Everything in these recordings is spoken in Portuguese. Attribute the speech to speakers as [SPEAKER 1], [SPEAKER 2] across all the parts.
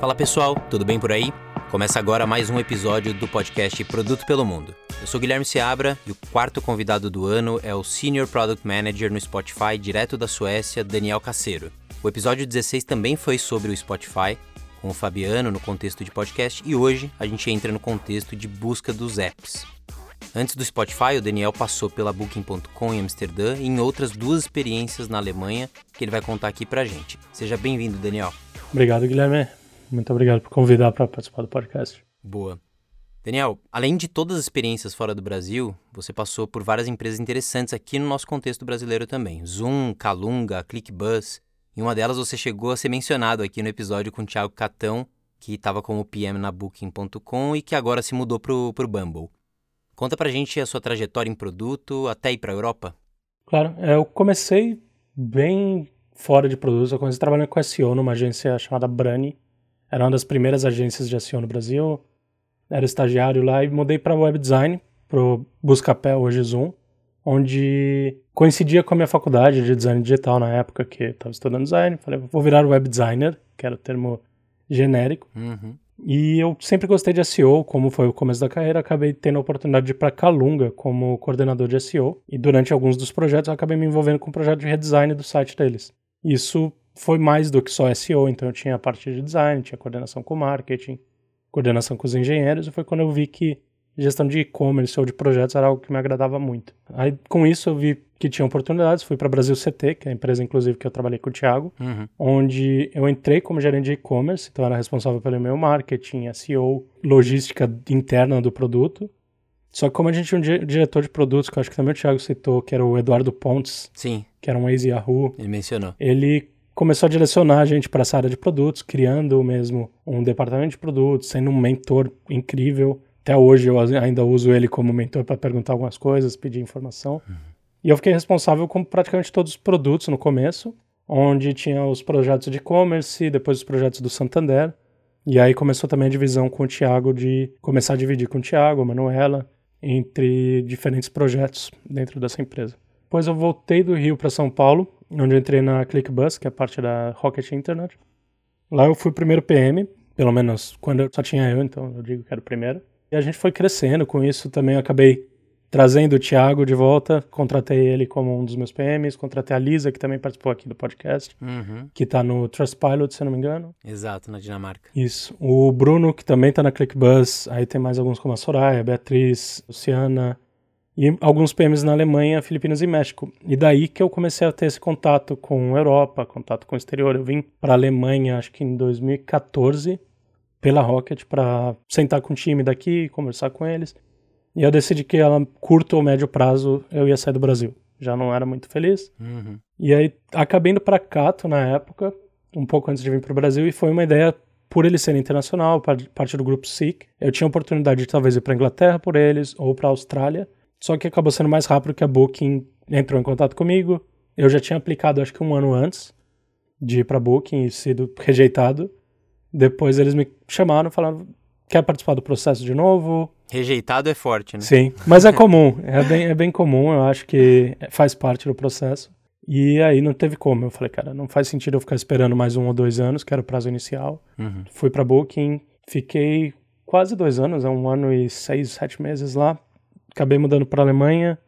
[SPEAKER 1] Fala pessoal, tudo bem por aí? Começa agora mais um episódio do podcast Produto pelo Mundo. Eu sou Guilherme Seabra e o quarto convidado do ano é o Senior Product Manager no Spotify, direto da Suécia, Daniel Caceiro. O episódio 16 também foi sobre o Spotify, com o Fabiano no contexto de podcast, e hoje a gente entra no contexto de busca dos apps. Antes do Spotify, o Daniel passou pela Booking.com em Amsterdã e em outras duas experiências na Alemanha que ele vai contar aqui pra gente. Seja bem-vindo, Daniel.
[SPEAKER 2] Obrigado, Guilherme. Muito obrigado por convidar para participar do podcast.
[SPEAKER 1] Boa. Daniel, além de todas as experiências fora do Brasil, você passou por várias empresas interessantes aqui no nosso contexto brasileiro também. Zoom, Calunga, ClickBus. Em uma delas você chegou a ser mencionado aqui no episódio com o Thiago Catão, que estava como PM na Booking.com e que agora se mudou para o Bumble. Conta pra gente a sua trajetória em produto até ir para a Europa.
[SPEAKER 2] Claro, é, eu comecei bem fora de produtos. Eu comecei trabalhando com SEO numa agência chamada Brani. Era uma das primeiras agências de SEO no Brasil. Era estagiário lá e mudei para web design, pro Buscapé, hoje Zoom, onde coincidia com a minha faculdade de design digital na época que estava estudando design. Falei, vou virar web designer, que era o termo genérico.
[SPEAKER 1] Uhum.
[SPEAKER 2] E eu sempre gostei de SEO, como foi o começo da carreira, acabei tendo a oportunidade de ir para Calunga como coordenador de SEO. E durante alguns dos projetos, eu acabei me envolvendo com o projeto de redesign do site deles. Isso foi mais do que só SEO, então eu tinha a parte de design, tinha coordenação com marketing, coordenação com os engenheiros, e foi quando eu vi que gestão de e-commerce ou de projetos era algo que me agradava muito. Aí com isso eu vi que tinha oportunidades, fui para Brasil CT, que é a empresa inclusive que eu trabalhei com o Thiago,
[SPEAKER 1] Uhum.
[SPEAKER 2] onde eu entrei como gerente de e-commerce, então era responsável pelo meu marketing, SEO, logística interna do produto. Só que como a gente tinha um di- diretor de produtos, que eu acho que também o Thiago citou, que era o Eduardo Pontes,
[SPEAKER 1] Sim,
[SPEAKER 2] que era um ex-Yahoo,
[SPEAKER 1] ele mencionou.
[SPEAKER 2] ele começou a direcionar a gente para essa área de produtos, criando mesmo um departamento de produtos, sendo um mentor incrível. Até hoje eu ainda uso ele como mentor para perguntar algumas coisas, pedir informação. E eu fiquei responsável com praticamente todos os produtos no começo, onde tinha os projetos de e-commerce, depois os projetos do Santander. E aí começou também a divisão com o Thiago de começar a dividir com o Thiago, a Manuela, entre diferentes projetos dentro dessa empresa. Depois eu voltei do Rio para São Paulo, onde eu entrei na ClickBus, que é parte da Rocket Internet. Lá eu fui o primeiro PM, pelo menos quando eu só tinha eu, então eu digo que era o primeiro. E a gente foi crescendo, com isso também eu acabei trazendo o Thiago de volta, contratei ele como um dos meus PMs, contratei a Lisa, que também participou aqui do podcast,
[SPEAKER 1] Uhum.
[SPEAKER 2] que tá no Trustpilot, se eu não me engano.
[SPEAKER 1] Exato, na Dinamarca.
[SPEAKER 2] Isso. O Bruno, que também tá na ClickBus, aí tem mais alguns como a Soraya, a Beatriz, Luciana, e alguns PMs na Alemanha, Filipinas e México. E daí que eu comecei a ter esse contato com Europa, contato com o exterior. Eu vim para a Alemanha, acho que em 2014, pela Rocket, para sentar com o time daqui, conversar com eles. E eu decidi que a curto ou médio prazo eu ia sair do Brasil. Já não era muito feliz.
[SPEAKER 1] Uhum.
[SPEAKER 2] E aí acabei indo para Cato na época, um pouco antes de vir para o Brasil, e foi uma ideia por ele ser internacional, par- parte do grupo SIC. Eu tinha a oportunidade de talvez ir para Inglaterra por eles ou para Austrália, só que acabou sendo mais rápido que a Booking entrou em contato comigo. Eu já tinha aplicado acho que um ano antes de ir para Booking e sido rejeitado. Depois eles me chamaram falaram: quer participar do processo de novo?
[SPEAKER 1] Rejeitado é forte, né?
[SPEAKER 2] Sim, mas é comum, é bem, é bem comum, eu acho que faz parte do processo. E aí não teve como, eu falei, cara, não faz sentido eu ficar esperando mais um ou dois anos, que era o prazo inicial.
[SPEAKER 1] Uhum.
[SPEAKER 2] Fui pra Booking, fiquei quase dois anos, é um ano e seis, sete meses lá. Acabei mudando pra Alemanha,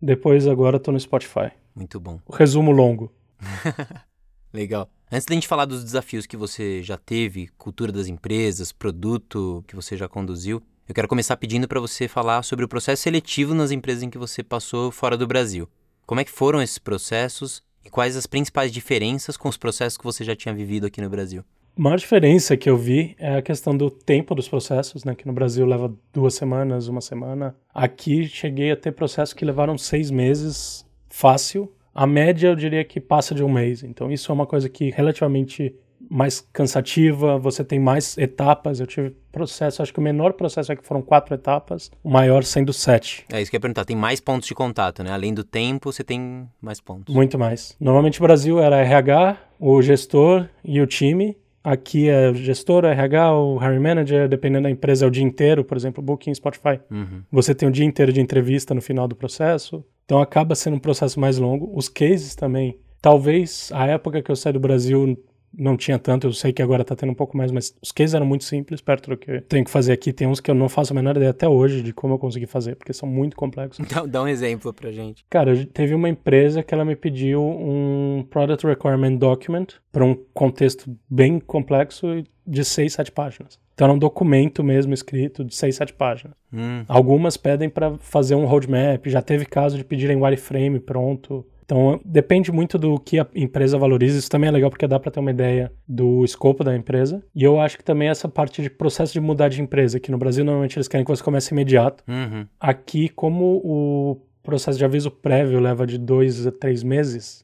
[SPEAKER 2] depois agora tô no Spotify.
[SPEAKER 1] Muito bom.
[SPEAKER 2] O resumo longo.
[SPEAKER 1] Legal. Antes da gente falar dos desafios que você já teve, cultura das empresas, produto que você já conduziu, eu quero começar pedindo para você falar sobre o processo seletivo nas empresas em que você passou fora do Brasil. Como é que foram esses processos e quais as principais diferenças com os processos que você já tinha vivido aqui no Brasil?
[SPEAKER 2] A maior diferença que eu vi é a questão do tempo dos processos, né? Que no Brasil leva duas semanas, uma semana. Aqui cheguei a ter processos que levaram seis meses fácil. A média eu diria que passa de um mês. Então isso é uma coisa que relativamente mais cansativa, você tem mais etapas. Eu tive processo, acho que o menor processo é que foram quatro etapas, o maior sendo sete.
[SPEAKER 1] É isso que eu ia perguntar. Tem mais pontos de contato, né? Além do tempo, você tem mais pontos.
[SPEAKER 2] Muito mais. Normalmente o Brasil era RH, o gestor e o time. Aqui é o gestor, o RH, o hiring manager, dependendo da empresa, é o dia inteiro, por exemplo, Booking, Spotify.
[SPEAKER 1] Uhum.
[SPEAKER 2] Você tem o dia inteiro de entrevista no final do processo. Então acaba sendo um processo mais longo. Os cases também. Talvez a época que eu saí do Brasil não tinha tanto, eu sei que agora tá tendo um pouco mais, mas os cases eram muito simples, perto do que eu tenho que fazer aqui. Tem uns que eu não faço a menor ideia até hoje de como eu consegui fazer, porque são muito complexos.
[SPEAKER 1] Então, dá um exemplo pra gente.
[SPEAKER 2] Cara, teve uma empresa que ela me pediu um Product Requirement Document para um contexto bem complexo de seis, sete páginas. Então era um documento mesmo escrito de seis, sete páginas.
[SPEAKER 1] Hum.
[SPEAKER 2] Algumas pedem para fazer um roadmap, já teve caso de pedirem wireframe pronto. Então depende muito do que a empresa valoriza. Isso também é legal porque dá para ter uma ideia do escopo da empresa. E eu acho que também essa parte de processo de mudar de empresa, que no Brasil normalmente eles querem que você comece imediato.
[SPEAKER 1] Uhum.
[SPEAKER 2] Aqui, como o processo de aviso prévio leva de dois a três meses,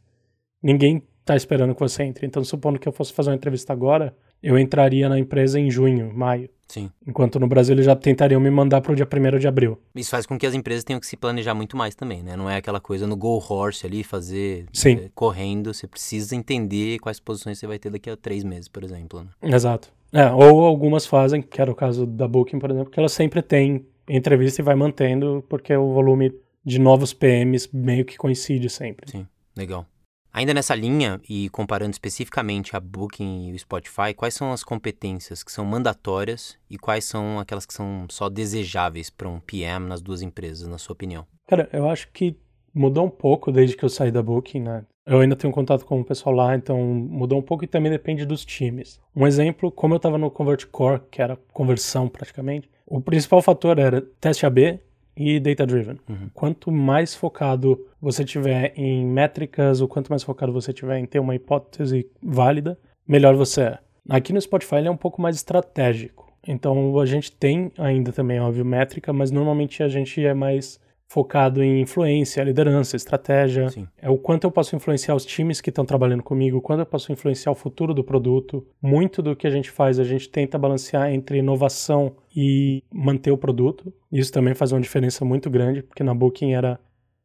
[SPEAKER 2] ninguém está esperando que você entre. Então, supondo que eu fosse fazer uma entrevista agora, eu entraria na empresa em junho, maio.
[SPEAKER 1] Sim.
[SPEAKER 2] Enquanto no Brasil eles já tentariam me mandar para o dia 1 de abril.
[SPEAKER 1] Isso faz com que as empresas tenham que se planejar muito mais também, né? Não é aquela coisa no go horse ali, fazer
[SPEAKER 2] Sim.
[SPEAKER 1] eh, correndo. Você precisa entender quais posições você vai ter daqui a três meses, por exemplo. Né?
[SPEAKER 2] Exato. É, ou algumas fazem, que era o caso da Booking, por exemplo, que ela sempre tem entrevista e vai mantendo, porque o volume de novos PMs meio que coincide sempre.
[SPEAKER 1] Sim, legal. Ainda nessa linha, e comparando especificamente a Booking e o Spotify, quais são as competências que são mandatórias e quais são aquelas que são só desejáveis para um PM nas duas empresas, na sua opinião?
[SPEAKER 2] Cara, eu acho que mudou um pouco desde que eu saí da Booking, né? Eu ainda tenho contato com o pessoal lá, então mudou um pouco e também depende dos times. Um exemplo, como eu estava no Convert Core, que era conversão praticamente, o principal fator era teste AB e data driven.
[SPEAKER 1] Uhum.
[SPEAKER 2] Quanto mais focado você tiver em métricas, ou quanto mais focado você tiver em ter uma hipótese válida, melhor você é. Aqui no Spotify ele é um pouco mais estratégico. Então a gente tem ainda também, óbvio, métrica, mas normalmente a gente é mais focado em influência, liderança, estratégia.
[SPEAKER 1] Sim.
[SPEAKER 2] É o quanto eu posso influenciar os times que estão trabalhando comigo, o quanto eu posso influenciar o futuro do produto. Muito do que a gente faz, a gente tenta balancear entre inovação e manter o produto. Isso também faz uma diferença muito grande, porque na Booking era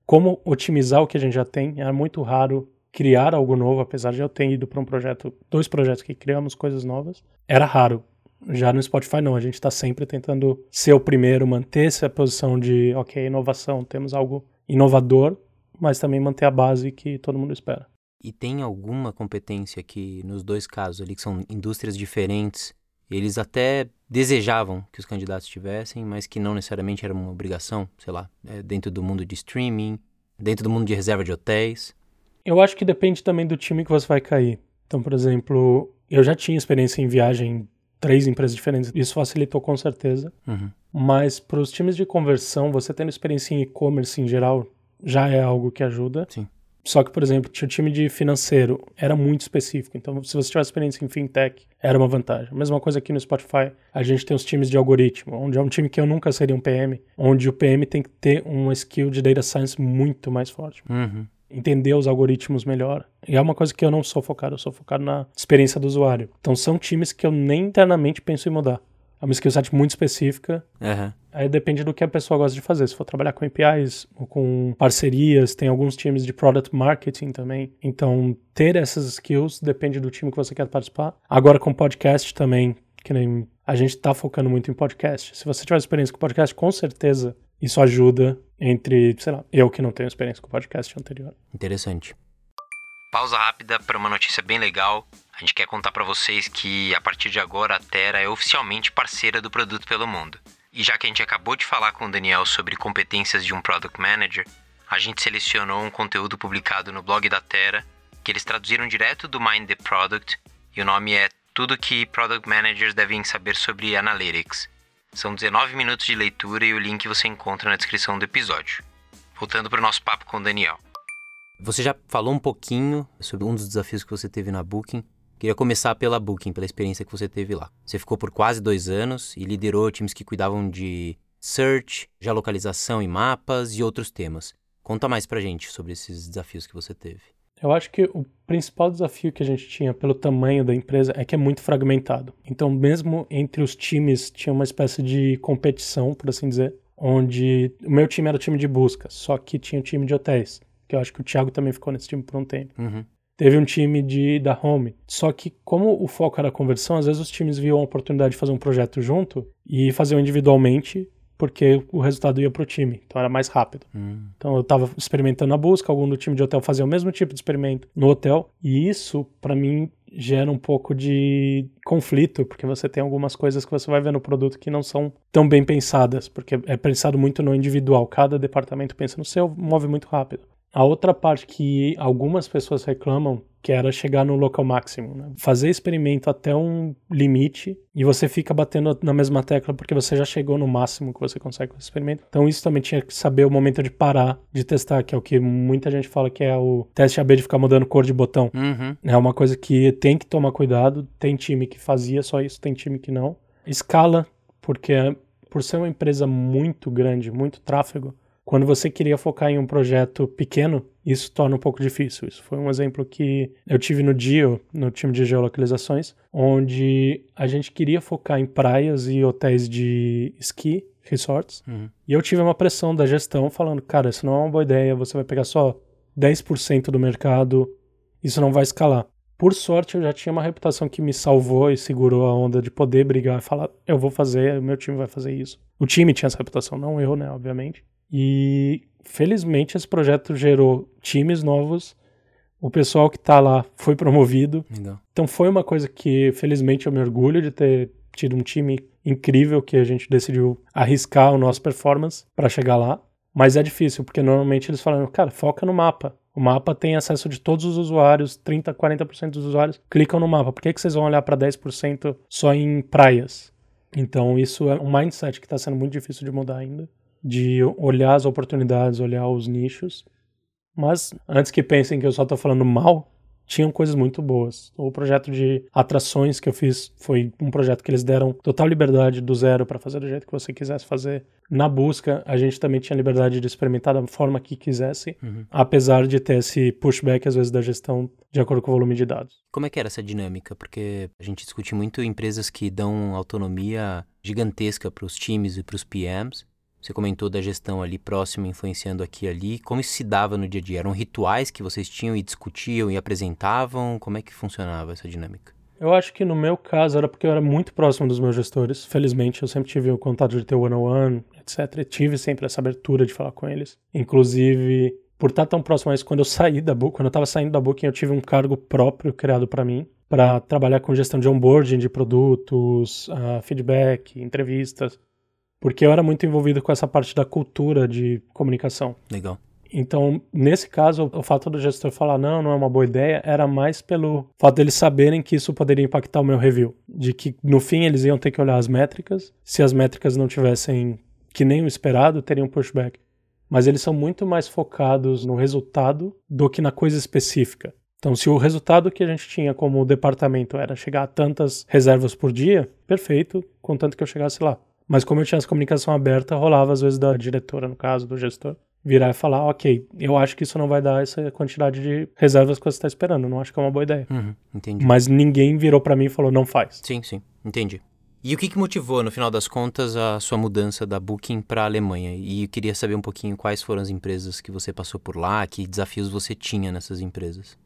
[SPEAKER 2] como otimizar o que a gente já tem. Era muito raro criar algo novo, apesar de eu ter ido para um projeto, dois projetos que criamos coisas novas. Era raro. Já no Spotify não, a gente está sempre tentando ser o primeiro, manter essa posição de, ok, inovação, temos algo inovador, mas também manter a base que todo mundo espera.
[SPEAKER 1] E tem alguma competência que, nos dois casos ali, que são indústrias diferentes, eles até desejavam que os candidatos tivessem, mas que não necessariamente era uma obrigação, sei lá, é, dentro do mundo de streaming, dentro do mundo de reserva de hotéis?
[SPEAKER 2] Eu acho que depende também do time que você vai cair. Então, por exemplo, eu já tinha experiência em viagem três empresas diferentes. Isso facilitou com certeza.
[SPEAKER 1] Uhum.
[SPEAKER 2] Mas para os times de conversão, você tendo experiência em e-commerce em geral, já é algo que ajuda.
[SPEAKER 1] Sim.
[SPEAKER 2] Só que, por exemplo, tinha o time de financeiro, era muito específico. Então, se você tivesse experiência em fintech, era uma vantagem. A mesma coisa aqui no Spotify, a gente tem os times de algoritmo, onde é um time que eu nunca seria um PM, onde o PM tem que ter uma skill de data science muito mais forte
[SPEAKER 1] Uhum.
[SPEAKER 2] Entender os algoritmos melhor. E é uma coisa que eu não sou focado, eu sou focado na experiência do usuário. Então são times que eu nem internamente penso em mudar. É uma skill set muito específica.
[SPEAKER 1] Aham.
[SPEAKER 2] Aí depende do que a pessoa gosta de fazer. Se for trabalhar com APIs ou com parcerias, tem alguns times de product marketing também. Então, ter essas skills depende do time que você quer participar. Agora com podcast também, que nem a gente tá focando muito em podcast. Se você tiver experiência com podcast, com certeza isso ajuda entre, sei lá, eu que não tenho experiência com podcast anterior.
[SPEAKER 1] Interessante. Pausa rápida para uma notícia bem legal. A gente quer contar para vocês que a partir de agora a Terra é oficialmente parceira do Produto pelo Mundo. E já que a gente acabou de falar com o Daniel sobre competências de um Product Manager, a gente selecionou um conteúdo publicado no blog da Terra que eles traduziram direto do Mind the Product e o nome é Tudo que Product Managers devem saber sobre Analytics. São 19 minutos de leitura e o link você encontra na descrição do episódio. Voltando para o nosso papo com o Daniel. Você já falou um pouquinho sobre um dos desafios que você teve na Booking. Queria começar pela Booking, pela experiência que você teve lá. Você ficou por quase dois anos e liderou times que cuidavam de search, geolocalização e mapas e outros temas. Conta mais pra gente sobre esses desafios que você teve.
[SPEAKER 2] Eu acho que o principal desafio que a gente tinha pelo tamanho da empresa é que é muito fragmentado. Então, mesmo entre os times, tinha uma espécie de competição, por assim dizer, onde o meu time era o time de busca, só que tinha o time de hotéis, que eu acho que o Thiago também ficou nesse time por um tempo.
[SPEAKER 1] Uhum.
[SPEAKER 2] Teve um time de da home. Só que como o foco era a conversão, às vezes os times viam a oportunidade de fazer um projeto junto e faziam individualmente, porque o resultado ia pro time. Então era mais rápido.
[SPEAKER 1] Hum.
[SPEAKER 2] Então eu estava experimentando a busca, algum do time de hotel fazia o mesmo tipo de experimento no hotel, e isso para mim gera um pouco de conflito, porque você tem algumas coisas que você vai ver no produto que não são tão bem pensadas, porque é pensado muito no individual. Cada departamento pensa no seu, move muito rápido. A outra parte que algumas pessoas reclamam que era chegar no local máximo, né? fazer experimento até um limite e você fica batendo na mesma tecla porque você já chegou no máximo que você consegue com o experimento. Então isso também tinha que saber o momento de parar de testar, que é o que muita gente fala que é o teste AB de ficar mudando cor de botão.
[SPEAKER 1] Uhum.
[SPEAKER 2] É uma coisa que tem que tomar cuidado. Tem time que fazia só isso, tem time que não. Escala, porque por ser uma empresa muito grande, muito tráfego, quando você queria focar em um projeto pequeno, isso torna um pouco difícil. Isso foi um exemplo que eu tive no DIO, no time de geolocalizações, onde a gente queria focar em praias e hotéis de esqui, resorts,
[SPEAKER 1] uhum.
[SPEAKER 2] e eu tive uma pressão da gestão falando, cara, isso não é uma boa ideia, você vai pegar só 10% do mercado, isso não vai escalar. Por sorte, eu já tinha uma reputação que me salvou e segurou a onda de poder brigar e falar: eu vou fazer, o meu time vai fazer isso. O time tinha essa reputação, não eu, né, obviamente. E felizmente esse projeto gerou times novos. O pessoal que está lá foi promovido.
[SPEAKER 1] Legal.
[SPEAKER 2] Então foi uma coisa que felizmente eu me orgulho de ter tido um time incrível que a gente decidiu arriscar o nosso performance para chegar lá. Mas é difícil, porque normalmente eles falam, cara, foca no mapa. O mapa tem acesso de todos os usuários, 30, 40% dos usuários clicam no mapa. Por que, que vocês vão olhar para 10% só em praias? Então, isso é um mindset que está sendo muito difícil de mudar ainda de olhar as oportunidades, olhar os nichos. Mas antes que pensem que eu só estou falando mal, tinham coisas muito boas. O projeto de atrações que eu fiz foi um projeto que eles deram total liberdade do zero para fazer do jeito que você quisesse fazer. Na busca, a gente também tinha liberdade de experimentar da forma que quisesse,
[SPEAKER 1] uhum.
[SPEAKER 2] apesar de ter esse pushback às vezes da gestão de acordo com o volume de dados.
[SPEAKER 1] Como é que era essa dinâmica? Porque a gente discute muito empresas que dão autonomia gigantesca para os times e para os PMs você comentou da gestão ali próxima, influenciando aqui e ali. Como isso se dava no dia a dia? Eram rituais que vocês tinham e discutiam e apresentavam? Como é que funcionava essa dinâmica?
[SPEAKER 2] Eu acho que no meu caso era porque eu era muito próximo dos meus gestores. Felizmente, eu sempre tive o contato de ter one-on-one, etc. E tive sempre essa abertura de falar com eles. Inclusive, por estar tão próximo a isso, quando eu saí da Booking, quando eu estava saindo da Booking, eu tive um cargo próprio criado para mim, para trabalhar com gestão de onboarding de produtos, uh, feedback, entrevistas porque eu era muito envolvido com essa parte da cultura de comunicação.
[SPEAKER 1] Legal.
[SPEAKER 2] Então, nesse caso, o fato do gestor falar não, não é uma boa ideia, era mais pelo fato deles saberem que isso poderia impactar o meu review. De que no fim eles iam ter que olhar as métricas. Se as métricas não tivessem que nem o esperado, teriam pushback. Mas eles são muito mais focados no resultado do que na coisa específica. Então, se o resultado que a gente tinha como departamento era chegar a tantas reservas por dia, perfeito, contanto que eu chegasse lá. Mas como eu tinha essa comunicação aberta, rolava às vezes da diretora, no caso, do gestor, virar e falar, ok, eu acho que isso não vai dar essa quantidade de reservas que você está esperando, não acho que é uma boa ideia.
[SPEAKER 1] Uhum, entendi.
[SPEAKER 2] Mas ninguém virou para mim e falou, não faz.
[SPEAKER 1] Sim, sim, entendi. E o que, que motivou, no final das contas, a sua mudança da Booking para a Alemanha? E eu queria saber um pouquinho quais foram as empresas que você passou por lá, que desafios você tinha nessas empresas.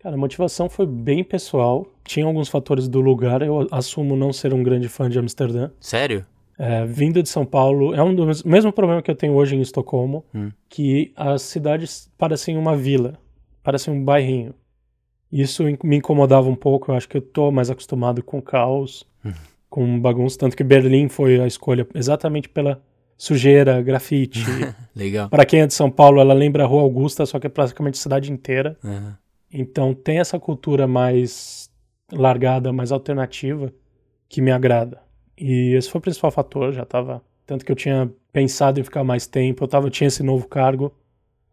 [SPEAKER 2] Cara, a motivação foi bem pessoal. Tinha alguns fatores do lugar. Eu assumo não ser um grande fã de Amsterdã.
[SPEAKER 1] Sério?
[SPEAKER 2] É, vindo de São Paulo, é um dos mesmo problema que eu tenho hoje em Estocolmo,
[SPEAKER 1] hum.
[SPEAKER 2] que as cidades parecem uma vila, parecem um bairrinho. Isso me incomodava um pouco, eu acho que eu tô mais acostumado com caos,
[SPEAKER 1] hum.
[SPEAKER 2] com bagunça, tanto que Berlim foi a escolha exatamente pela sujeira, grafite.
[SPEAKER 1] Legal.
[SPEAKER 2] Para quem é de São Paulo, ela lembra a Rua Augusta, só que é praticamente a cidade inteira.
[SPEAKER 1] Uhum.
[SPEAKER 2] Então tem essa cultura mais largada, mais alternativa, que me agrada. E esse foi o principal fator, já estava tanto que eu tinha pensado em ficar mais tempo, eu tava tinha esse novo cargo,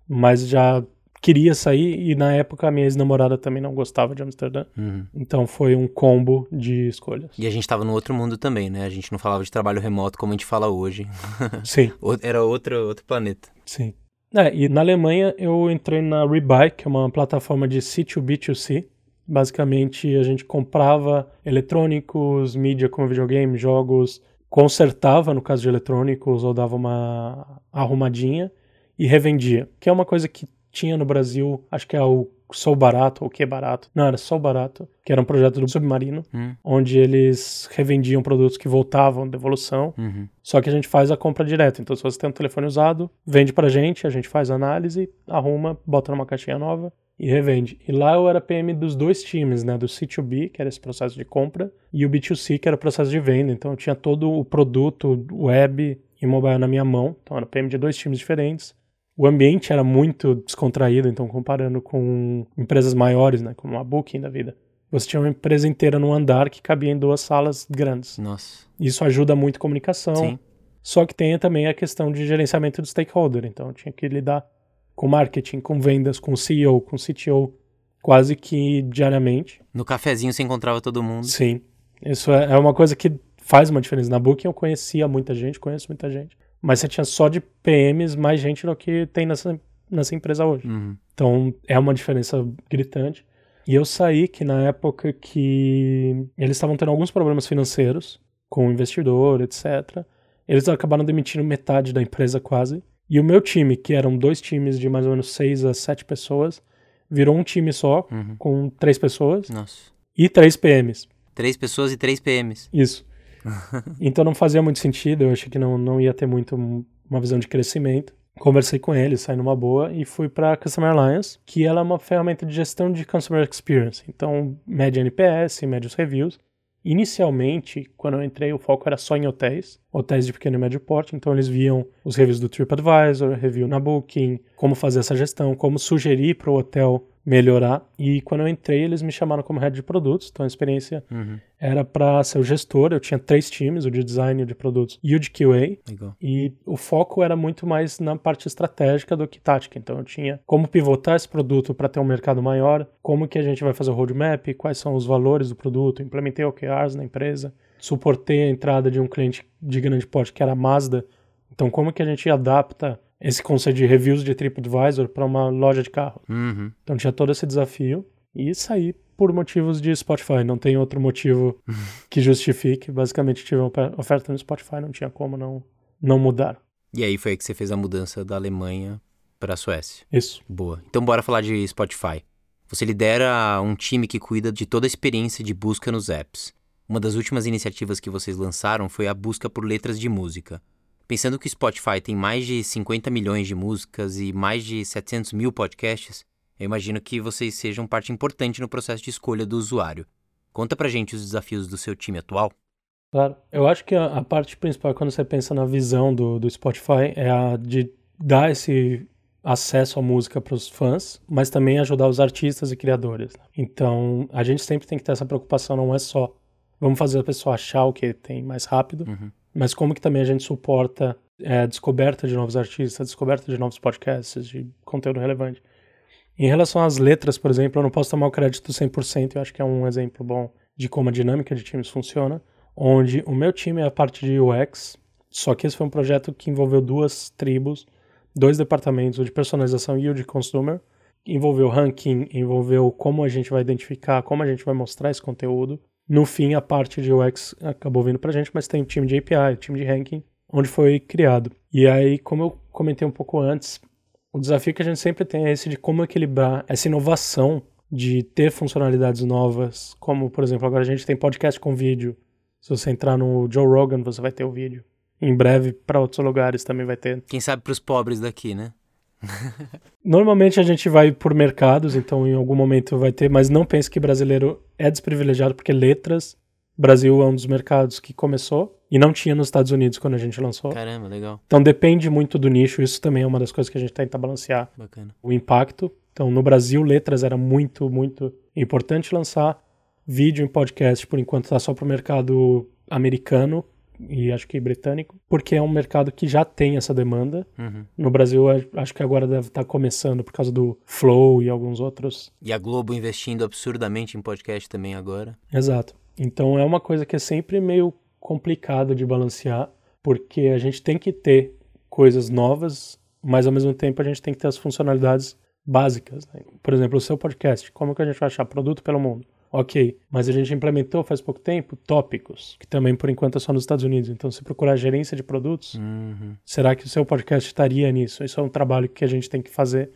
[SPEAKER 2] mas já queria sair e na época a minha ex-namorada também não gostava de Amsterdã.
[SPEAKER 1] Uhum.
[SPEAKER 2] Então foi um combo de escolhas.
[SPEAKER 1] E a gente estava no outro mundo também, né? A gente não falava de trabalho remoto como a gente fala hoje.
[SPEAKER 2] Sim.
[SPEAKER 1] Era outro, outro planeta.
[SPEAKER 2] Sim. É, e na Alemanha eu entrei na Rebuy, que é uma plataforma de C2B2C, Basicamente, a gente comprava eletrônicos, mídia como videogame, jogos, consertava, no caso de eletrônicos, ou dava uma arrumadinha e revendia, que é uma coisa que tinha no Brasil, acho que é o Sou Barato, ou Que Barato. Não, era Sou Barato, que era um projeto do Submarino,
[SPEAKER 1] hum.
[SPEAKER 2] onde eles revendiam produtos que voltavam de devolução.
[SPEAKER 1] Uhum.
[SPEAKER 2] Só que a gente faz a compra direta. Então, se você tem um telefone usado, vende pra gente, a gente faz a análise, arruma, bota numa caixinha nova e revende. E lá eu era PM dos dois times, né? Do C2B, que era esse processo de compra, e o B2C, que era o processo de venda. Então eu tinha todo o produto web e mobile na minha mão. Então era PM de dois times diferentes. O ambiente era muito descontraído, então comparando com empresas maiores, né? Como a Booking da vida. Você tinha uma empresa inteira num andar que cabia em duas salas grandes.
[SPEAKER 1] Nossa.
[SPEAKER 2] Isso ajuda muito a comunicação.
[SPEAKER 1] Sim.
[SPEAKER 2] Só que tem também a questão de gerenciamento do stakeholder. Então eu tinha que lidar com marketing, com vendas, com CEO, com CTO, quase que diariamente.
[SPEAKER 1] No cafezinho você encontrava todo mundo.
[SPEAKER 2] Sim. Isso é, é uma coisa que faz uma diferença. Na Booking eu conhecia muita gente, conheço muita gente. Mas você tinha só de PMs mais gente do que tem nessa, nessa empresa hoje.
[SPEAKER 1] Uhum.
[SPEAKER 2] Então é uma diferença gritante. E eu saí que na época que eles estavam tendo alguns problemas financeiros com o investidor, etc. Eles acabaram demitindo metade da empresa quase. E o meu time, que eram dois times de mais ou menos seis a sete pessoas, virou um time só,
[SPEAKER 1] Uhum.
[SPEAKER 2] com três pessoas
[SPEAKER 1] Nossa.
[SPEAKER 2] e três PMs.
[SPEAKER 1] Três pessoas e três PMs.
[SPEAKER 2] Isso. então não fazia muito sentido, eu achei que não, não ia ter muito um- uma visão de crescimento. Conversei com eles, saí numa boa e fui para Customer Alliance, que ela é uma ferramenta de gestão de Customer Experience. Então, mede NPS, mede os reviews. Inicialmente, quando eu entrei, o foco era só em hotéis, hotéis de pequeno e médio porte, então eles viam os reviews do TripAdvisor, review na Booking, como fazer essa gestão, como sugerir para o hotel melhorar. E quando eu entrei, eles me chamaram como head de produtos, então a experiência
[SPEAKER 1] Uhum.
[SPEAKER 2] era para ser o gestor. Eu tinha três times, o de design, o de produtos e o de QA.
[SPEAKER 1] Legal.
[SPEAKER 2] E o foco era muito mais na parte estratégica do que tática. Então eu tinha como pivotar esse produto para ter um mercado maior, como que a gente vai fazer o roadmap, quais são os valores do produto, implementei OKRs na empresa, suportei a entrada de um cliente de grande porte que era a Mazda. Então como que a gente adapta esse conceito de reviews de TripAdvisor para uma loja de carro?
[SPEAKER 1] Uhum.
[SPEAKER 2] Então tinha todo esse desafio e saí por motivos de Spotify. Não tem outro motivo que justifique. Basicamente tive uma ofe- oferta no Spotify, não tinha como não, não mudar.
[SPEAKER 1] E aí foi aí que você fez a mudança da Alemanha para a Suécia.
[SPEAKER 2] Isso.
[SPEAKER 1] Boa. Então bora falar de Spotify. Você lidera um time que cuida de toda a experiência de busca nos apps. Uma das últimas iniciativas que vocês lançaram foi a busca por letras de música. Pensando que o Spotify tem mais de 50 milhões de músicas e mais de 700 mil podcasts, eu imagino que vocês sejam parte importante no processo de escolha do usuário. Conta pra gente os desafios do seu time atual.
[SPEAKER 2] Claro. Eu acho que a, a parte principal quando você pensa na visão do, do Spotify é a de dar esse acesso à música para os fãs, mas também ajudar os artistas e criadores. né? Então, a gente sempre tem que ter essa preocupação, não é só vamos fazer a pessoa achar o que tem mais rápido,
[SPEAKER 1] Uhum.
[SPEAKER 2] Mas como que também a gente suporta é, descoberta de novos artistas, descoberta de novos podcasts, de conteúdo relevante. Em relação às letras, por exemplo, eu não posso tomar o crédito 100%, eu acho que é um exemplo bom de como a dinâmica de times funciona, onde o meu time é a parte de UX, só que esse foi um projeto que envolveu duas tribos, dois departamentos, o de personalização e o de consumer, envolveu ranking, envolveu como a gente vai identificar, como a gente vai mostrar esse conteúdo. No fim, a parte de UX acabou vindo pra gente, mas tem o time de API, o time de ranking, onde foi criado. E aí, como eu comentei um pouco antes, o desafio que a gente sempre tem é esse de como equilibrar essa inovação de ter funcionalidades novas, como, por exemplo, agora a gente tem podcast com vídeo. Se você entrar no Joe Rogan, você vai ter o vídeo. Em breve, para outros lugares também vai ter.
[SPEAKER 1] Quem sabe pros pobres daqui, né?
[SPEAKER 2] Normalmente a gente vai por mercados, então em algum momento vai ter, mas não pense que brasileiro é desprivilegiado, porque letras, Brasil é um dos mercados que começou e não tinha nos Estados Unidos quando a gente lançou.
[SPEAKER 1] Caramba, legal.
[SPEAKER 2] Então depende muito do nicho, isso também é uma das coisas que a gente tenta balancear
[SPEAKER 1] Bacana.
[SPEAKER 2] o impacto. Então no Brasil, letras era muito, muito importante lançar. Vídeo em podcast, por enquanto, está só para o mercado americano e acho que britânico, porque é um mercado que já tem essa demanda.
[SPEAKER 1] Uhum.
[SPEAKER 2] No Brasil, acho que agora deve estar começando por causa do Flow e alguns outros.
[SPEAKER 1] E a Globo investindo absurdamente em podcast também agora.
[SPEAKER 2] Exato. Então é uma coisa que é sempre meio complicado de balancear, porque a gente tem que ter coisas novas, mas ao mesmo tempo a gente tem que ter as funcionalidades básicas. né? Por exemplo, o seu podcast, como que a gente vai achar produto pelo mundo? Ok, mas a gente implementou faz pouco tempo tópicos, que também por enquanto é só nos Estados Unidos. Então, se procurar gerência de produtos,
[SPEAKER 1] Uhum.
[SPEAKER 2] será que o seu podcast estaria nisso? Isso é um trabalho que a gente tem que fazer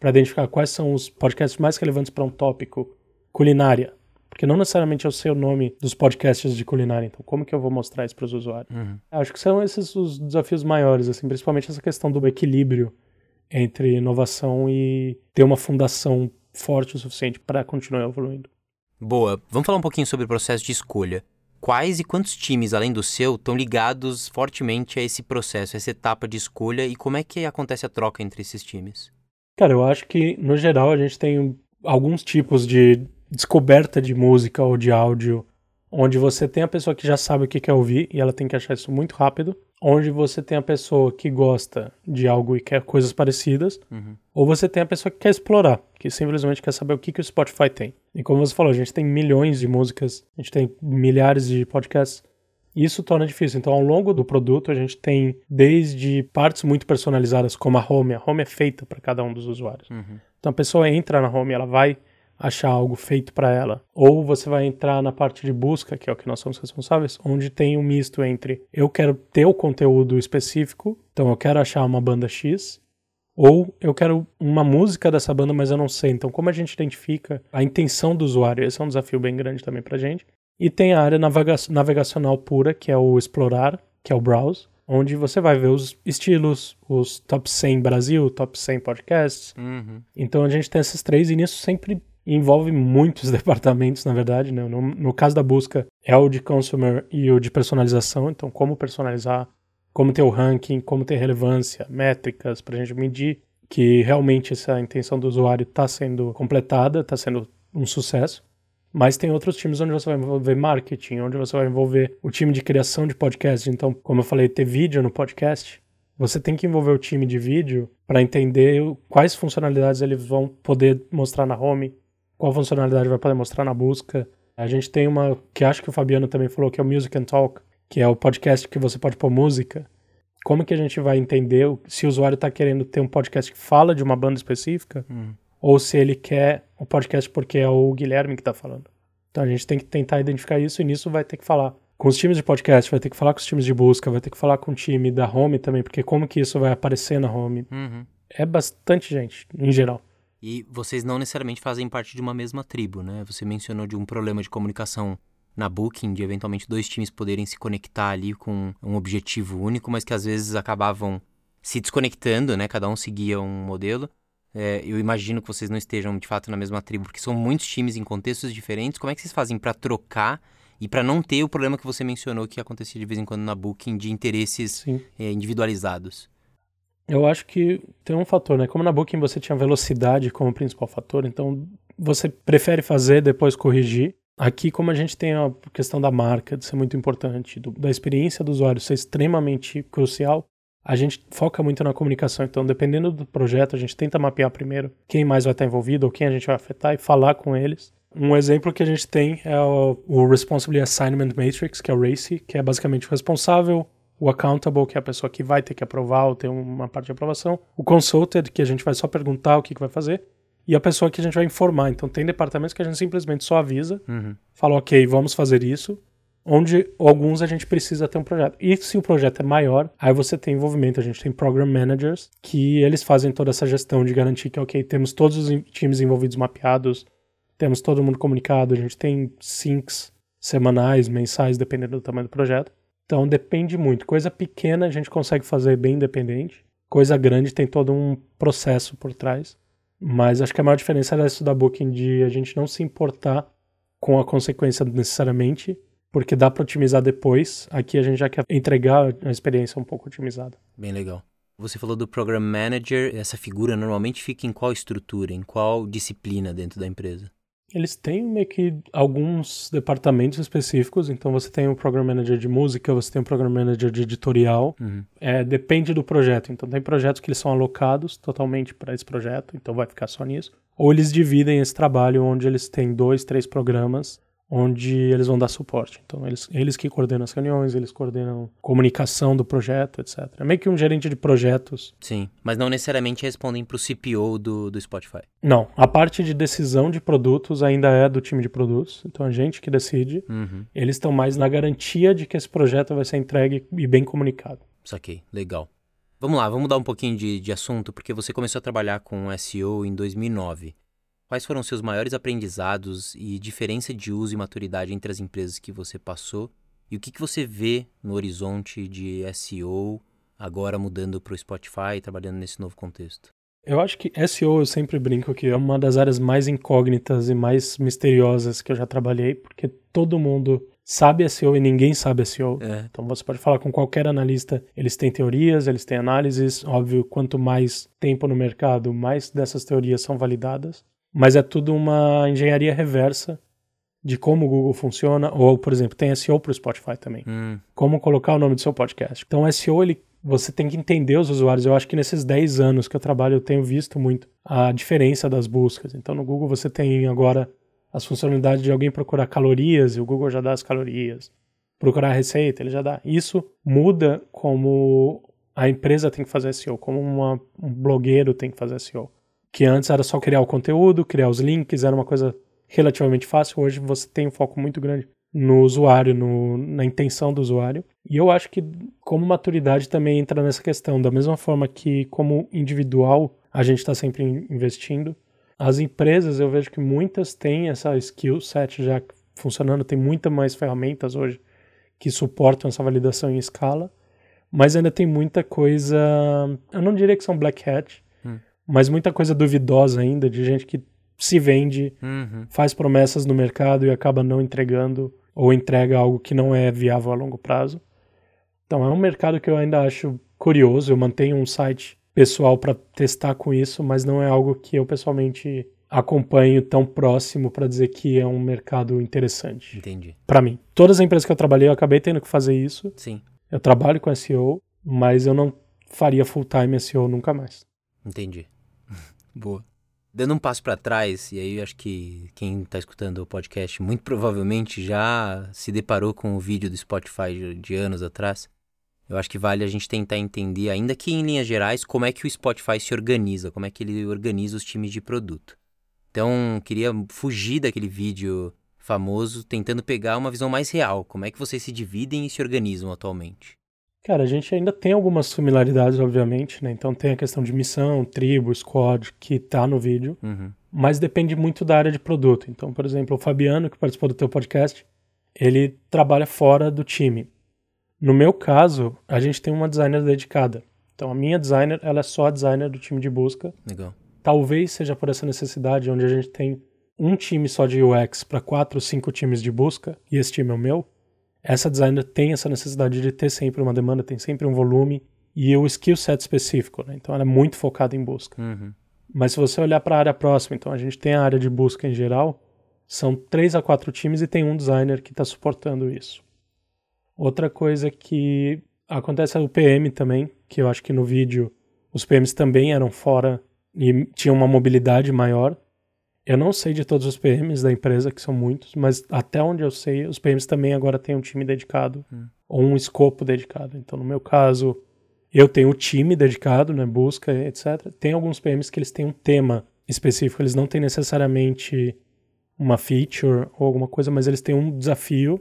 [SPEAKER 2] para identificar quais são os podcasts mais relevantes para um tópico culinária. Porque não necessariamente eu sei o nome dos podcasts de culinária, então como que eu vou mostrar isso para os usuários?
[SPEAKER 1] Uhum.
[SPEAKER 2] Acho que são esses os desafios maiores, assim, principalmente essa questão do equilíbrio entre inovação e ter uma fundação forte o suficiente para continuar evoluindo.
[SPEAKER 1] Boa. Vamos falar um pouquinho sobre o processo de escolha. Quais e quantos times, além do seu, estão ligados fortemente a esse processo, a essa etapa de escolha e como é que acontece a troca entre esses times?
[SPEAKER 2] Cara, eu acho que, no geral, a gente tem alguns tipos de descoberta de música ou de áudio, onde você tem a pessoa que já sabe o que quer ouvir e ela tem que achar isso muito rápido, onde você tem a pessoa que gosta de algo e quer coisas parecidas, uhum. ou você tem a pessoa que quer explorar, que simplesmente quer saber o que, que o Spotify tem. E como você falou, a gente tem milhões de músicas, a gente tem milhares de podcasts, isso torna difícil. Então, ao longo do produto, a gente tem desde partes muito personalizadas, como a home. A home é feita para cada um dos usuários. Uhum. Então, a pessoa entra na home, ela vai achar algo feito para ela. Ou você vai entrar na parte de busca, que é o que nós somos responsáveis, onde tem um misto entre eu quero ter o conteúdo específico, então eu quero achar uma banda X, ou eu quero uma música dessa banda, mas eu não sei. Então, como a gente identifica a intenção do usuário? Esse é um desafio bem grande também pra gente. E tem a área navega navegacional pura, que é o explorar, que é o browse, onde você vai ver os estilos, os top 100 Brasil, top 100 podcasts. Uhum. Então a gente tem esses três e nisso sempre envolve muitos departamentos, na verdade. Né? No, no caso da busca, é o de consumer e o de personalização. Então, como personalizar, como ter o ranking, como ter relevância, métricas para a gente medir que realmente essa intenção do usuário está sendo completada, está sendo um sucesso. Mas tem outros times onde você vai envolver marketing, onde você vai envolver o time de criação de podcast. Então, como eu falei, ter vídeo no podcast, você tem que envolver o time de vídeo para entender quais funcionalidades eles vão poder mostrar na home, qual funcionalidade vai poder mostrar na busca. A gente tem uma que acho que o Fabiano também falou, que é o Music and Talk, que é o podcast que você pode pôr música. Como que a gente vai entender se o usuário está querendo ter um podcast que fala de uma banda específica? Hum ou se ele quer o podcast porque é o Guilherme que está falando. Então a gente tem que tentar identificar isso e nisso vai ter que falar com os times de podcast, vai ter que falar com os times de busca, vai ter que falar com o time da home também, porque como que isso vai aparecer na home. Uhum. É bastante gente, em geral.
[SPEAKER 1] E vocês não necessariamente fazem parte de uma mesma tribo, né? Você mencionou de um problema de comunicação na Booking, de eventualmente dois times poderem se conectar ali com um objetivo único, mas que às vezes acabavam se desconectando, né? Cada um seguia um modelo. É, eu imagino que vocês não estejam de fato na mesma tribo, porque são muitos times em contextos diferentes. Como é que vocês fazem para trocar e para não ter o problema que você mencionou que acontecia de vez em quando na Booking de interesses é, individualizados?
[SPEAKER 2] Eu acho que tem um fator, né? Como na Booking você tinha velocidade como principal fator, então você prefere fazer depois corrigir. Aqui, como a gente tem a questão da marca, de ser muito importante, do, da experiência do usuário ser extremamente crucial, a gente foca muito na comunicação. Então, dependendo do projeto, a gente tenta mapear primeiro quem mais vai estar envolvido ou quem a gente vai afetar e falar com eles. Um exemplo que a gente tem é o, o Assignment Matrix, que é o RACE, que é basicamente o responsável, o accountable, que é a pessoa que vai ter que aprovar ou ter uma parte de aprovação, o consulted, que a gente vai só perguntar o que, que vai fazer, e a pessoa que a gente vai informar. Então, tem departamentos que a gente simplesmente só avisa, uhum. fala, ok, vamos fazer isso, onde alguns a gente precisa ter um projeto. E se o projeto é maior, aí você tem envolvimento. A gente tem program managers que eles fazem toda essa gestão de garantir que, ok, temos todos os times envolvidos mapeados, temos todo mundo comunicado, a gente tem syncs semanais, mensais, dependendo do tamanho do projeto. Então depende muito. Coisa pequena a gente consegue fazer bem independente. Coisa grande tem todo um processo por trás. Mas acho que a maior diferença é isso da Booking de a gente não se importar com a consequência necessariamente porque dá para otimizar depois. Aqui a gente já quer entregar a experiência um pouco otimizada.
[SPEAKER 1] Bem legal. Você falou do Program Manager, essa figura normalmente fica em qual estrutura, em qual disciplina dentro da empresa?
[SPEAKER 2] Eles têm meio que alguns departamentos específicos, então você tem um Program Manager de música, você tem um Program Manager de editorial, uhum. é, depende do projeto. Então tem projetos que eles são alocados totalmente para esse projeto, então vai ficar só nisso. Ou eles dividem esse trabalho onde eles têm dois, três programas onde eles vão dar suporte. Então, eles, eles que coordenam as reuniões, eles coordenam comunicação do projeto, etc. É meio que um gerente de projetos.
[SPEAKER 1] Sim, mas não necessariamente respondem para o CPO do, do Spotify.
[SPEAKER 2] Não, a parte de decisão de produtos ainda é do time de produtos, então a gente que decide. Uhum. Eles estão mais na garantia de que esse projeto vai ser entregue e bem comunicado.
[SPEAKER 1] Saquei, legal. Vamos lá, vamos mudar um pouquinho de, de assunto, porque você começou a trabalhar com SEO em 2009. Quais foram seus maiores aprendizados e diferença de uso e maturidade entre as empresas que você passou? E o que, que você vê no horizonte de SEO, agora mudando para o Spotify, trabalhando nesse novo contexto?
[SPEAKER 2] Eu acho que SEO eu sempre brinco que é uma das áreas mais incógnitas e mais misteriosas que eu já trabalhei, porque todo mundo sabe SEO e ninguém sabe SEO. É. Então você pode falar com qualquer analista, eles têm teorias, eles têm análises, óbvio, quanto mais tempo no mercado, mais dessas teorias são validadas, mas é tudo uma engenharia reversa de como o Google funciona, ou, por exemplo, tem SEO para o Spotify também. Hum. Como colocar o nome do seu podcast. Então, SEO, ele, você tem que entender os usuários. Eu acho que nesses 10 anos que eu trabalho, eu tenho visto muito a diferença das buscas. Então, no Google, você tem agora as funcionalidades de alguém procurar calorias, e o Google já dá as calorias. Procurar a receita, ele já dá. Isso muda como a empresa tem que fazer SEO, como uma, um blogueiro tem que fazer SEO. Que antes era só criar o conteúdo, criar os links, era uma coisa relativamente fácil. Hoje você tem um foco muito grande no usuário, no, na intenção do usuário. E eu acho que, como maturidade, também entra nessa questão. Da mesma forma que, como individual, a gente está sempre investindo, as empresas, eu vejo que muitas têm essa skill set já funcionando, tem muitas mais ferramentas hoje que suportam essa validação em escala, mas ainda tem muita coisa, eu não diria que são black hat. Mas muita coisa duvidosa ainda, de gente que se vende, uhum. faz promessas no mercado e acaba não entregando ou entrega algo que não é viável a longo prazo. Então é um mercado que eu ainda acho curioso. Eu mantenho um site pessoal para testar com isso, mas não é algo que eu pessoalmente acompanho tão próximo para dizer que é um mercado interessante.
[SPEAKER 1] Entendi.
[SPEAKER 2] Para mim, todas as empresas que eu trabalhei, eu acabei tendo que fazer isso.
[SPEAKER 1] Sim.
[SPEAKER 2] Eu trabalho com SEO, mas eu não faria full time SEO nunca mais.
[SPEAKER 1] Entendi. Boa. Dando um passo para trás, e aí eu acho que quem está escutando o podcast muito provavelmente já se deparou com o vídeo do Spotify de, anos atrás. Eu acho que vale a gente tentar entender, ainda que em linhas gerais, como é que o Spotify se organiza, como é que ele organiza os times de produto. Então, queria fugir daquele vídeo famoso, tentando pegar uma visão mais real. Como é que vocês se dividem e se organizam atualmente?
[SPEAKER 2] Cara, a gente ainda tem algumas similaridades, obviamente, né? Então tem a questão de missão, tribo, squad, que tá no vídeo, uhum. mas depende muito da área de produto. Então, por exemplo, o Fabiano, que participou do teu podcast, ele trabalha fora do time. No meu caso, a gente tem uma designer dedicada. Então, a minha designer, ela é só a designer do time de busca.
[SPEAKER 1] Legal.
[SPEAKER 2] Talvez seja por essa necessidade, onde a gente tem um time só de UX para quatro, cinco times de busca, e esse time é o meu essa designer tem essa necessidade de ter sempre uma demanda, tem sempre um volume e o skill set específico, né? Então ela é muito focada em busca. Uhum. Mas se você olhar para a área próxima, então a gente tem a área de busca em geral, são três a quatro times e tem um designer que está suportando isso. Outra coisa que acontece é o PM também, que eu acho que no vídeo os PMs também eram fora e tinham uma mobilidade maior. Eu não sei de todos os PMs da empresa, que são muitos, mas até onde eu sei, os PMs também agora têm um time dedicado hum. ou um escopo dedicado. Então, no meu caso, eu tenho o time dedicado, né, busca, etc. Tem alguns PMs que eles têm um tema específico, eles não têm necessariamente uma feature ou alguma coisa, mas eles têm um desafio.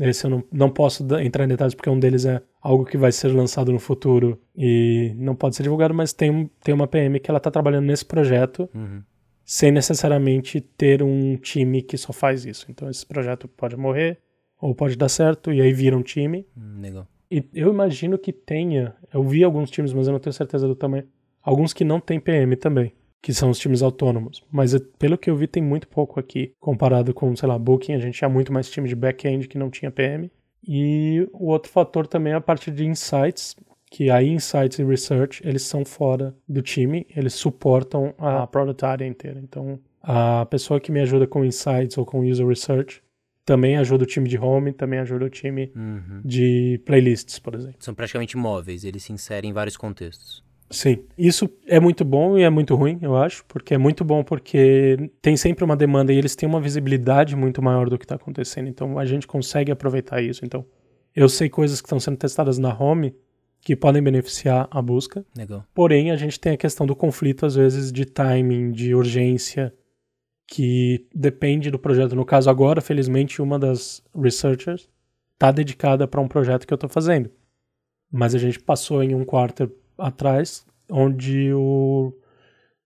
[SPEAKER 2] Esse eu não, não posso entrar em detalhes porque um deles é algo que vai ser lançado no futuro e não pode ser divulgado, mas tem, tem uma PM que ela está trabalhando nesse projeto. Uhum sem necessariamente ter um time que só faz isso. Então esse projeto pode morrer ou pode dar certo e aí vira um time.
[SPEAKER 1] Hum, legal.
[SPEAKER 2] E eu imagino que tenha, eu vi alguns times, mas eu não tenho certeza do tamanho, alguns que não tem PM também, que são os times autônomos. Mas pelo que eu vi tem muito pouco aqui, comparado com, sei lá, Booking, a gente tinha muito mais time de back-end que não tinha PM. E o outro fator também é a parte de insights, que a Insights e Research, eles são fora do time, eles suportam a product área inteira. Então, a pessoa que me ajuda com Insights ou com User Research também ajuda o time de home, também ajuda o time uhum. de playlists, por exemplo.
[SPEAKER 1] São praticamente móveis, eles se inserem em vários contextos.
[SPEAKER 2] Sim, isso é muito bom e é muito ruim, eu acho, porque é muito bom porque tem sempre uma demanda e eles têm uma visibilidade muito maior do que está acontecendo, então a gente consegue aproveitar isso. Então, eu sei coisas que estão sendo testadas na home que podem beneficiar a busca.
[SPEAKER 1] Legal.
[SPEAKER 2] Porém, a gente tem a questão do conflito, às vezes, de timing, de urgência, que depende do projeto. No caso, agora, felizmente, uma das researchers está dedicada para um projeto que eu estou fazendo. Mas a gente passou em um quarto atrás, onde o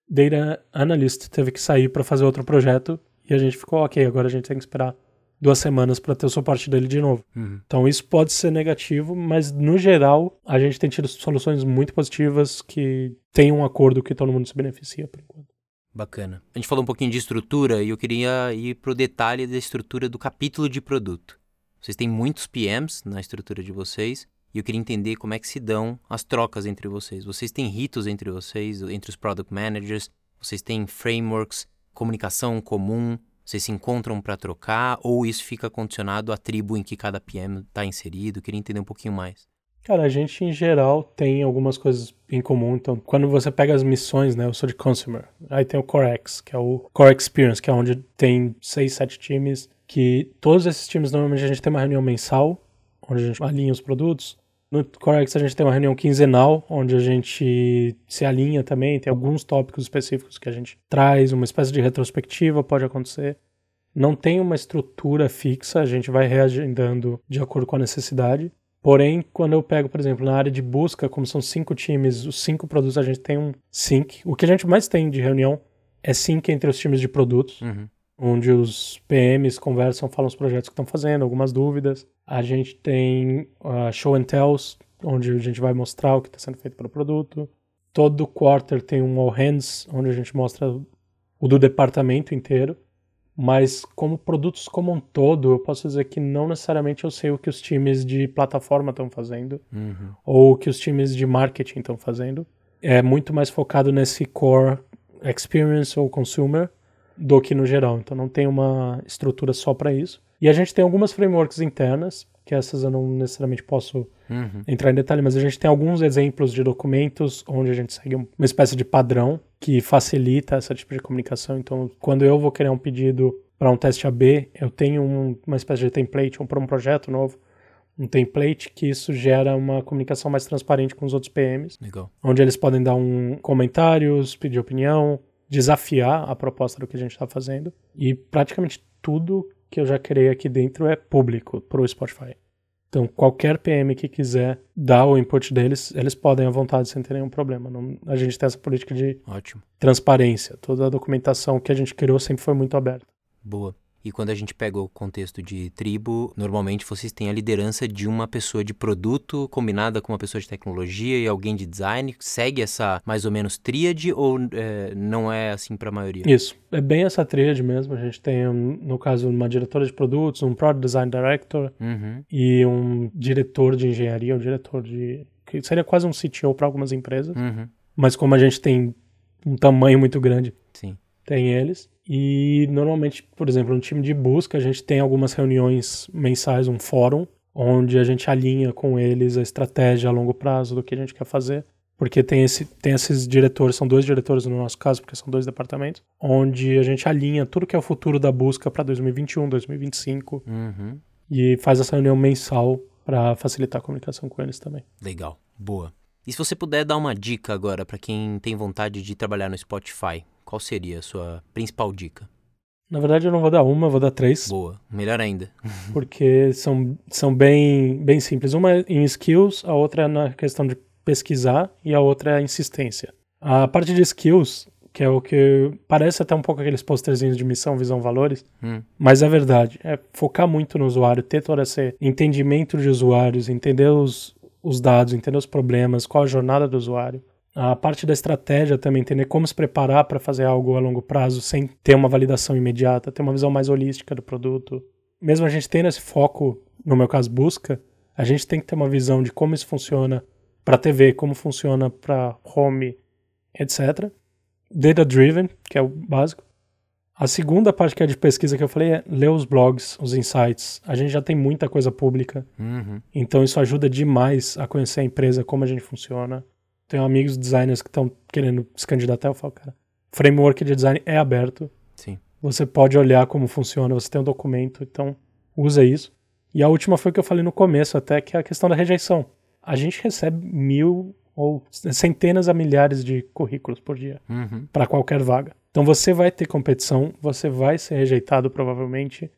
[SPEAKER 2] data analyst teve que sair para fazer outro projeto e a gente ficou, ok, agora a gente tem que esperar duas semanas para ter o suporte dele de novo.
[SPEAKER 1] Uhum.
[SPEAKER 2] Então isso pode ser negativo, mas no geral a gente tem tido soluções muito positivas que tem um acordo que todo mundo se beneficia por enquanto.
[SPEAKER 1] Bacana. A gente falou um pouquinho de estrutura e eu queria ir pro detalhe da estrutura do capítulo de produto. Vocês têm muitos PMs na estrutura de vocês e eu queria entender como é que se dão as trocas entre vocês. Vocês têm ritos entre vocês, entre os product managers? Vocês têm frameworks, comunicação comum? Vocês se encontram para trocar ou isso fica condicionado à tribo em que cada PM está inserido? Queria entender um pouquinho mais.
[SPEAKER 2] Cara, a gente em geral tem algumas coisas em comum. Então, quando você pega as missões, né? Eu sou de consumer. Aí tem o CoreX, que é o Core Experience, que é onde tem seis, sete times. Que todos esses times normalmente a gente tem uma reunião mensal, onde a gente alinha os produtos. No CoreX a gente tem uma reunião quinzenal, onde a gente se alinha também. Tem alguns tópicos específicos que a gente traz, uma espécie de retrospectiva pode acontecer. Não tem uma estrutura fixa, a gente vai reagendando de acordo com a necessidade. Porém, quando eu pego, por exemplo, na área de busca, como são cinco times, os cinco produtos, a gente tem um sync. O que a gente mais tem de reunião é sync entre os times de produtos,
[SPEAKER 1] uhum.
[SPEAKER 2] Onde os PMs conversam, falam os projetos que estão fazendo, algumas dúvidas. A gente tem uh, show and tells, onde a gente vai mostrar o que está sendo feito pelo produto. Todo quarter tem um all hands, onde a gente mostra o do departamento inteiro mas como produtos como um todo, eu posso dizer que não necessariamente eu sei o que os times de plataforma estão fazendo
[SPEAKER 1] uhum.
[SPEAKER 2] ou o que os times de marketing estão fazendo. É muito mais focado nesse core experience ou consumer do que no geral. Então não tem uma estrutura só para isso. E a gente tem algumas frameworks internas, que essas eu não necessariamente posso
[SPEAKER 1] uhum.
[SPEAKER 2] entrar em detalhe, mas a gente tem alguns exemplos de documentos onde a gente segue uma espécie de padrão que facilita esse tipo de comunicação. Então, quando eu vou criar um pedido para um teste AB, eu tenho um, uma espécie de template, um, para um projeto novo, um template que isso gera uma comunicação mais transparente com os outros PMs.
[SPEAKER 1] Legal.
[SPEAKER 2] Onde eles podem dar um comentários, pedir opinião, desafiar a proposta do que a gente está fazendo. E praticamente tudo que eu já criei aqui dentro é público para o Spotify. Então, qualquer PM que quiser dar o input deles, eles podem à vontade sem ter nenhum problema. Não, a gente tem essa política de
[SPEAKER 1] Ótimo.
[SPEAKER 2] transparência. Toda a documentação que a gente criou sempre foi muito aberta.
[SPEAKER 1] Boa. E quando a gente pega o contexto de tribo, normalmente vocês têm a liderança de uma pessoa de produto combinada com uma pessoa de tecnologia e alguém de design. Segue essa mais ou menos tríade ou é, não é assim para a maioria?
[SPEAKER 2] Isso. É bem essa tríade mesmo. A gente tem, no caso, uma diretora de produtos, um Product Design Director
[SPEAKER 1] uhum.
[SPEAKER 2] e um diretor de engenharia, um diretor de. que seria quase um CTO para algumas empresas.
[SPEAKER 1] Uhum.
[SPEAKER 2] Mas como a gente tem um tamanho muito grande,
[SPEAKER 1] Sim.
[SPEAKER 2] Tem eles. E normalmente, por exemplo, no time de busca, a gente tem algumas reuniões mensais, um fórum, onde a gente alinha com eles a estratégia a longo prazo do que a gente quer fazer. Porque tem, esse, tem esses diretores, são dois diretores no nosso caso, porque são dois departamentos, onde a gente alinha tudo que é o futuro da busca para 2021, 2025
[SPEAKER 1] Uhum.
[SPEAKER 2] e faz essa reunião mensal para facilitar a comunicação com eles também.
[SPEAKER 1] Legal. Boa. E se você puder dar uma dica agora para quem tem vontade de trabalhar no Spotify, qual seria a sua principal dica?
[SPEAKER 2] Na verdade, eu não vou dar uma, eu vou dar três.
[SPEAKER 1] Boa, melhor ainda.
[SPEAKER 2] porque são, são bem, bem simples. Uma é em skills, a outra é na questão de pesquisar e a outra é a insistência. A parte de skills, que é o que parece até um pouco aqueles posterzinhos de missão, visão, valores,
[SPEAKER 1] Hum.
[SPEAKER 2] mas é verdade. É focar muito no usuário, ter todo esse entendimento de usuários, entender os, os dados, entender os problemas, qual a jornada do usuário. A parte da estratégia também, entender como se preparar para fazer algo a longo prazo sem ter uma validação imediata, ter uma visão mais holística do produto. Mesmo a gente tendo esse foco, no meu caso, busca, a gente tem que ter uma visão de como isso funciona para TV, como funciona para home, etc. Data driven, que é o básico. A segunda parte que é de pesquisa que eu falei é ler os blogs, os insights. A gente já tem muita coisa pública,
[SPEAKER 1] Uhum.
[SPEAKER 2] então isso ajuda demais a conhecer a empresa, como a gente funciona. Tenho amigos designers que estão querendo se candidatar, eu falo, cara, framework de design é aberto.
[SPEAKER 1] Sim.
[SPEAKER 2] Você pode olhar como funciona, você tem um documento, então usa isso. E a última foi o que eu falei no começo até, que é a questão da rejeição. A gente recebe mil ou centenas a milhares de currículos por dia
[SPEAKER 1] Uhum.
[SPEAKER 2] para qualquer vaga. Então você vai ter competição, você vai ser rejeitado provavelmente,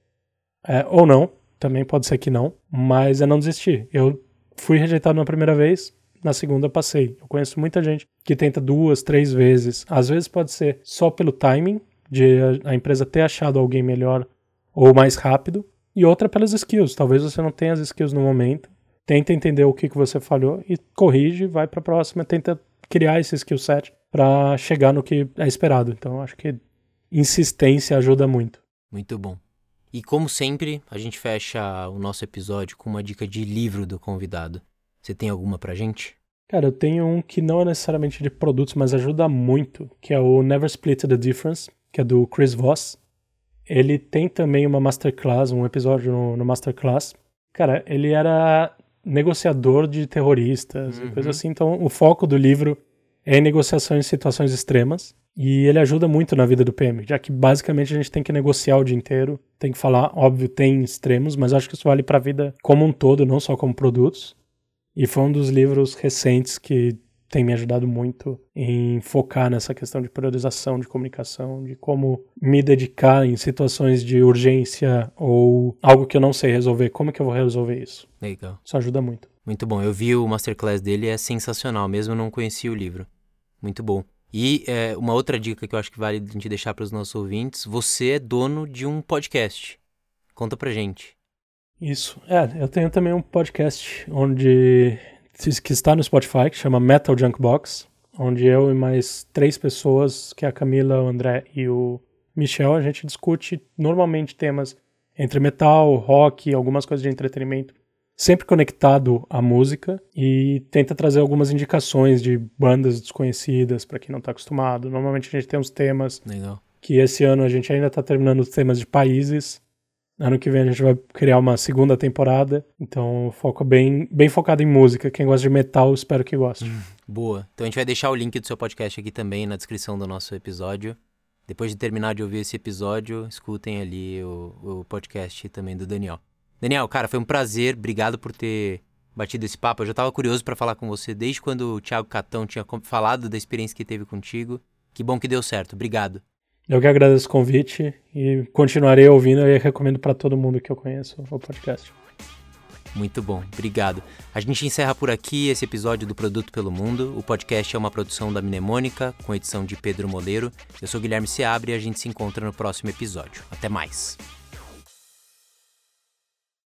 [SPEAKER 2] é, ou não, também pode ser que não, mas é não desistir. Eu fui rejeitado na primeira vez, na segunda passei. Eu conheço muita gente que tenta duas, três vezes. Às vezes pode ser só pelo timing, de a, empresa ter achado alguém melhor ou mais rápido, E outra pelas skills. Talvez você não tenha as skills no momento. Tenta entender o que, que você falhou e corrige, vai para a próxima, tenta criar esse skill set para chegar no que é esperado. Então, acho que insistência ajuda muito.
[SPEAKER 1] Muito bom. E como sempre, a gente fecha o nosso episódio com uma dica de livro do convidado. Você tem alguma pra gente?
[SPEAKER 2] Cara, eu tenho um que não é necessariamente de produtos, mas ajuda muito, que é o Never Split the Difference, que é do Chris Voss. Ele tem também uma masterclass, um episódio no, no masterclass. Cara, ele era negociador de terroristas uhum. coisa assim, então o foco do livro é negociação em situações extremas. E ele ajuda muito na vida do PM, já que basicamente a gente tem que negociar o dia inteiro, tem que falar, óbvio, tem extremos, mas acho que isso vale para a vida como um todo, não só como produtos. E foi um dos livros recentes que tem me ajudado muito em focar nessa questão de priorização de comunicação, de como me dedicar em situações de urgência ou algo que eu não sei resolver, como é que eu vou resolver isso.
[SPEAKER 1] Legal.
[SPEAKER 2] Isso ajuda muito.
[SPEAKER 1] Muito bom. Eu vi o masterclass dele, é sensacional, mesmo não conhecia o livro. Muito bom. E é, uma outra dica que eu acho que vale a gente deixar para os nossos ouvintes: você é dono de um podcast. Conta pra gente.
[SPEAKER 2] Isso. É, eu tenho também um podcast onde que está no Spotify, que chama Metal Junk Box, onde eu e mais três pessoas, que é a Camila, o André e o Michel, a gente discute normalmente temas entre metal, rock, algumas coisas de entretenimento, sempre conectado à música e tenta trazer algumas indicações de bandas desconhecidas para quem não está acostumado. Normalmente a gente tem uns temas
[SPEAKER 1] Legal.
[SPEAKER 2] que esse ano a gente ainda está terminando os temas de países Ano que vem a gente vai criar uma segunda temporada, então foco bem, bem focado em música. Quem gosta de metal, espero que goste. Hum,
[SPEAKER 1] boa. Então a gente vai deixar o link do seu podcast aqui também na descrição do nosso episódio. Depois de terminar de ouvir esse episódio, escutem ali o, o podcast também do Daniel. Daniel, cara, foi um prazer. Obrigado por ter batido esse papo. Eu já estava curioso para falar com você desde quando o Thiago Catão tinha falado da experiência que teve contigo. Que bom que deu certo. Obrigado.
[SPEAKER 2] Eu que agradeço o convite e continuarei ouvindo e recomendo para todo mundo que eu conheço o podcast.
[SPEAKER 1] Muito bom, obrigado. A gente encerra por aqui esse episódio do Produto pelo Mundo. O podcast é uma produção da Mnemônica, com edição de Pedro Moleiro. Eu sou Guilherme Seabre e a gente se encontra no próximo episódio. Até mais.